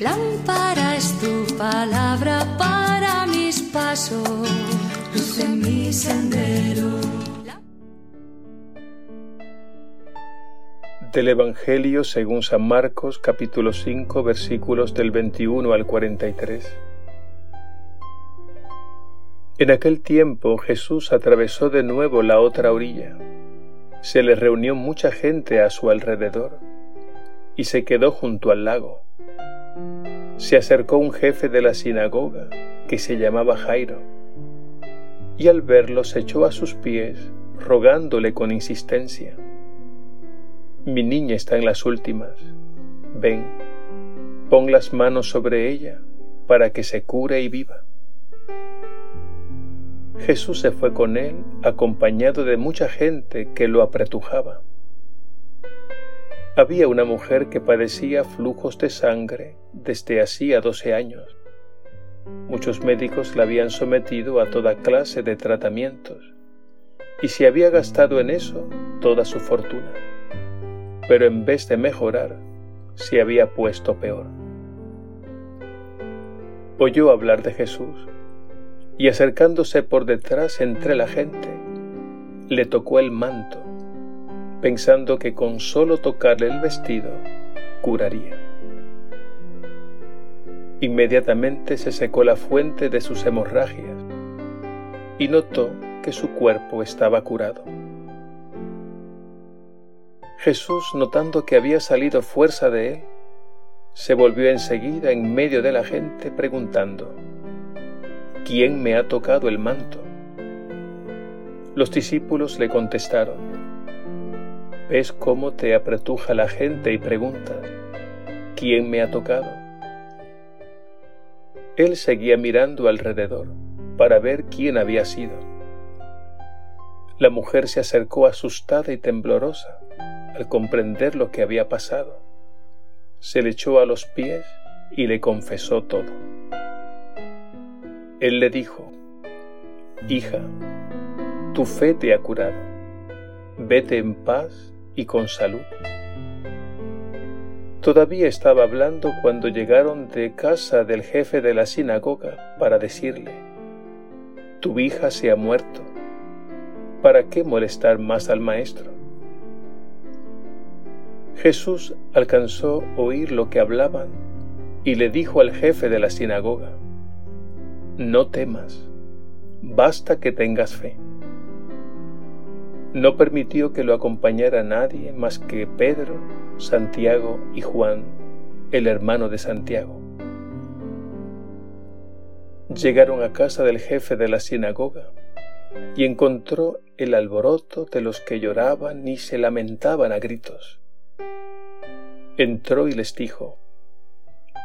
Lámpara es tu palabra para mis pasos, luz en mi sendero. Del Evangelio según San Marcos capítulo 5 versículos del 21 al 43. En aquel tiempo Jesús atravesó de nuevo la otra orilla. Se le reunió mucha gente a su alrededor y se quedó junto al lago. Se acercó un jefe de la sinagoga que se llamaba Jairo y al verlo se echó a sus pies rogándole con insistencia. Mi niña está en las últimas. Ven, pon las manos sobre ella para que se cure y viva. Jesús se fue con él acompañado de mucha gente que lo apretujaba. Había una mujer que padecía flujos de sangre desde hacía doce años. Muchos médicos la habían sometido a toda clase de tratamientos y se había gastado en eso toda su fortuna. Pero en vez de mejorar, se había puesto peor. Oyó hablar de Jesús y acercándose por detrás entre la gente, le tocó el manto, pensando que con solo tocarle el vestido curaría. Inmediatamente se secó la fuente de sus hemorragias y notó que su cuerpo estaba curado. Jesús, notando que había salido fuerza de él, se volvió enseguida en medio de la gente preguntando, ¿quién me ha tocado el manto? Los discípulos le contestaron, ¿ves cómo te apretuja la gente y preguntas, ¿quién me ha tocado? Él seguía mirando alrededor para ver quién había sido. La mujer se acercó asustada y temblorosa al comprender lo que había pasado. Se le echó a los pies y le confesó todo. Él le dijo, Hija, tu fe te ha curado, vete en paz y con salud. Todavía estaba hablando cuando llegaron de casa del jefe de la sinagoga para decirle, Tu hija se ha muerto, ¿para qué molestar más al maestro? Jesús alcanzó oír lo que hablaban y le dijo al jefe de la sinagoga, no temas, basta que tengas fe. No permitió que lo acompañara nadie más que Pedro, Santiago y Juan, el hermano de Santiago. Llegaron a casa del jefe de la sinagoga y encontró el alboroto de los que lloraban y se lamentaban a gritos. Entró y les dijo,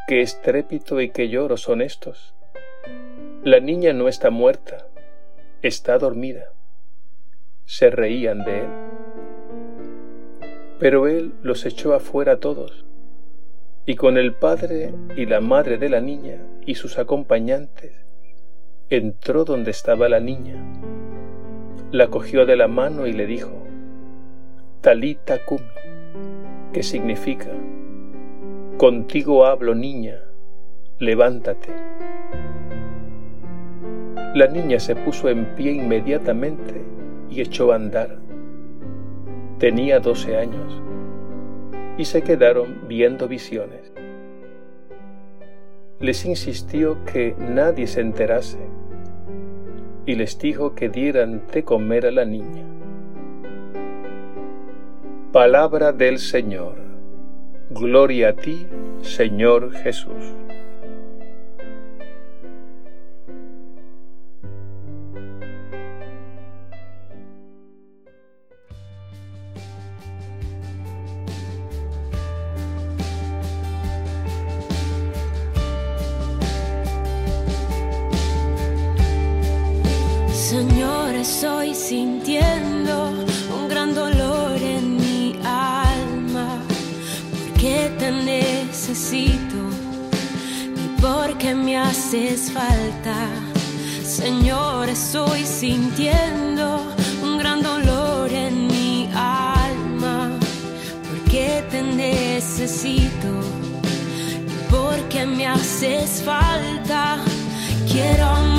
¿qué estrépito y qué lloro son estos? La niña no está muerta, está dormida. Se reían de él. Pero él los echó afuera todos, y con el padre y la madre de la niña y sus acompañantes, entró donde estaba la niña, la cogió de la mano y le dijo, Talita Kumi, que significa, Contigo hablo niña, levántate. La niña se puso en pie inmediatamente y echó a andar. Tenía doce años y se quedaron viendo visiones. Les insistió que nadie se enterase y les dijo que dieran de comer a la niña. Palabra del Señor. Gloria a ti, Señor Jesús. Estoy sintiendo un gran dolor en mi alma, porque te necesito y porque me haces falta. Señor, estoy sintiendo un gran dolor en mi alma, porque te necesito y porque me haces falta. Quiero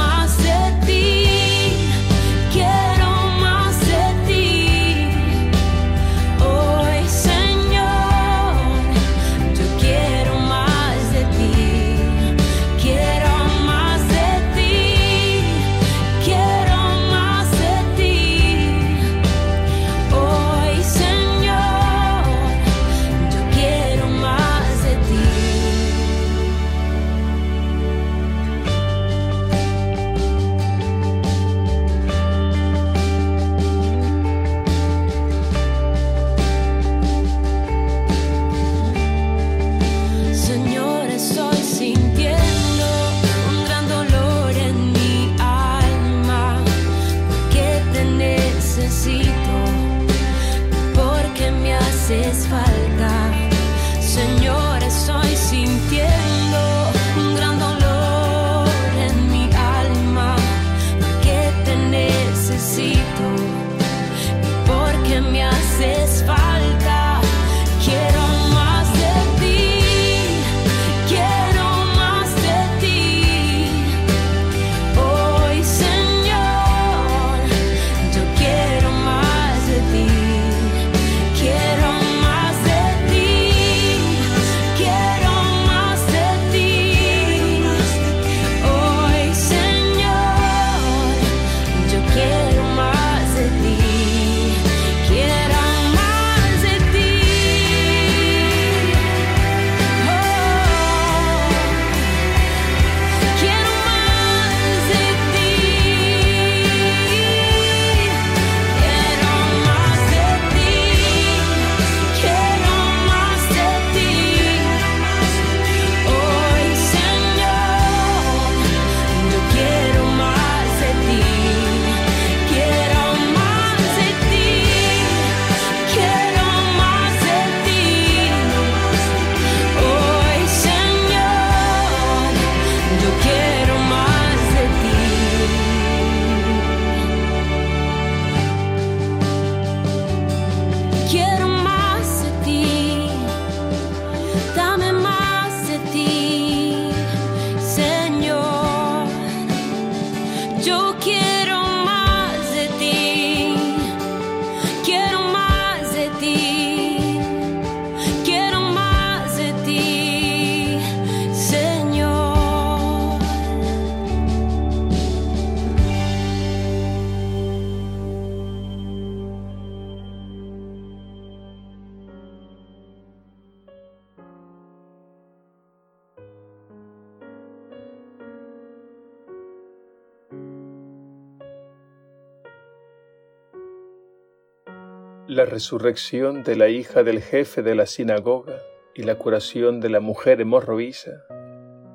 La resurrección de la hija del jefe de la sinagoga y la curación de la mujer hemorroísa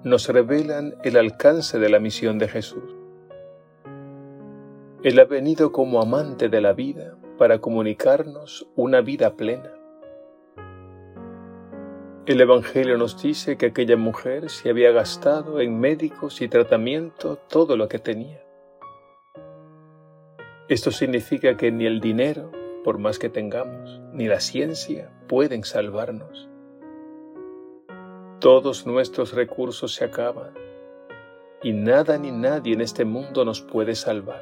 nos revelan el alcance de la misión de Jesús. Él ha venido como amante de la vida para comunicarnos una vida plena. El Evangelio nos dice que aquella mujer se había gastado en médicos y tratamiento todo lo que tenía. Esto significa que ni el dinero, por más que tengamos, ni la ciencia pueden salvarnos. Todos nuestros recursos se acaban y nada ni nadie en este mundo nos puede salvar.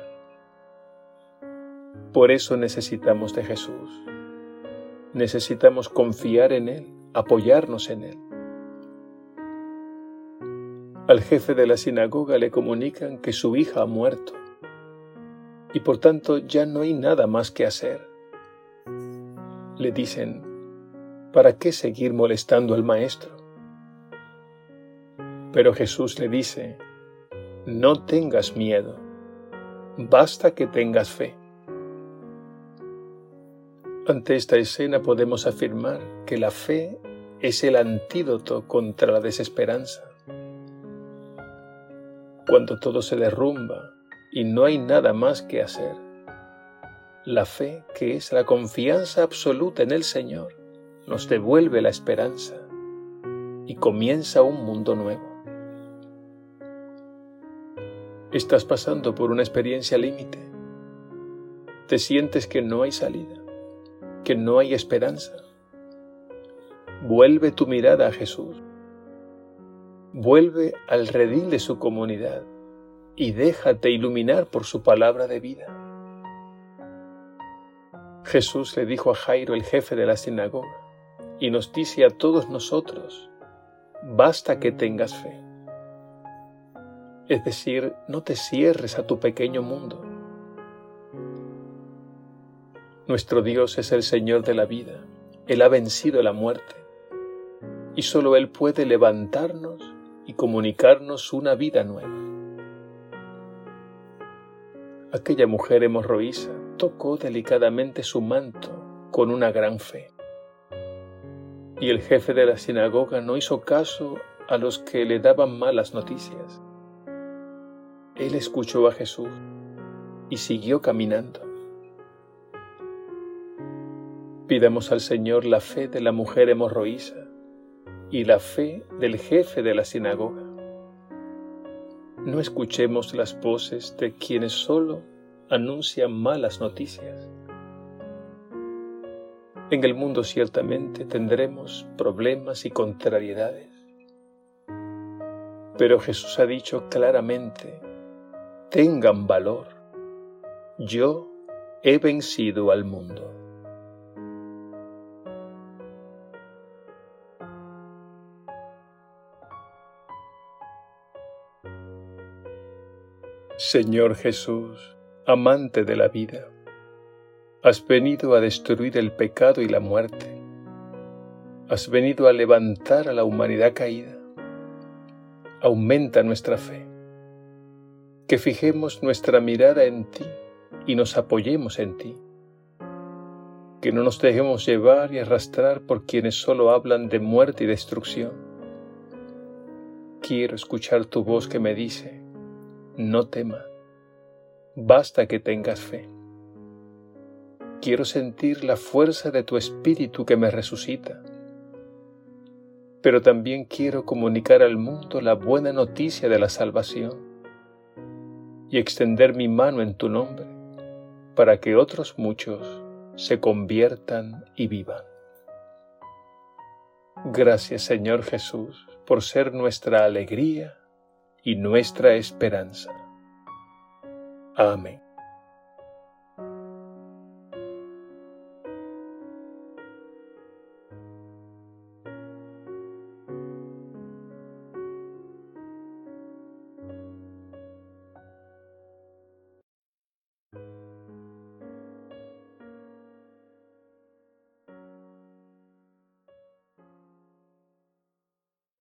Por eso necesitamos de Jesús. Necesitamos confiar en Él, apoyarnos en Él. Al jefe de la sinagoga le comunican que su hija ha muerto y por tanto ya no hay nada más que hacer. Le dicen, ¿para qué seguir molestando al maestro? Pero Jesús le dice, no tengas miedo, basta que tengas fe. Ante esta escena podemos afirmar que la fe es el antídoto contra la desesperanza. Cuando todo se derrumba y no hay nada más que hacer, la fe, que es la confianza absoluta en el Señor, nos devuelve la esperanza y comienza un mundo nuevo. Estás pasando por una experiencia límite. Te sientes que no hay salida, que no hay esperanza. Vuelve tu mirada a Jesús. Vuelve al redil de su comunidad y déjate iluminar por su palabra de vida. Jesús le dijo a Jairo, el jefe de la sinagoga, y nos dice a todos nosotros, basta que tengas fe. Es decir, no te cierres a tu pequeño mundo. Nuestro Dios es el Señor de la vida. Él ha vencido la muerte. Y solo Él puede levantarnos y comunicarnos una vida nueva. Aquella mujer hemorroísa tocó delicadamente su manto con una gran fe. Y el jefe de la sinagoga no hizo caso a los que le daban malas noticias. Él escuchó a Jesús y siguió caminando. Pidamos al Señor la fe de la mujer hemorroísa y la fe del jefe de la sinagoga. No escuchemos las voces de quienes solo anuncian malas noticias. En el mundo ciertamente tendremos problemas y contrariedades, pero Jesús ha dicho claramente, tengan valor, yo he vencido al mundo. Señor Jesús, amante de la vida, has venido a destruir el pecado y la muerte. Has venido a levantar a la humanidad caída. Aumenta nuestra fe. Que fijemos nuestra mirada en ti y nos apoyemos en ti. Que no nos dejemos llevar y arrastrar por quienes solo hablan de muerte y destrucción. Quiero escuchar tu voz que me dice, no tema, basta que tengas fe. Quiero sentir la fuerza de tu espíritu que me resucita, pero también quiero comunicar al mundo la buena noticia de la salvación y extender mi mano en tu nombre para que otros muchos se conviertan y vivan. Gracias Señor Jesús por ser nuestra alegría y nuestra esperanza. Amém.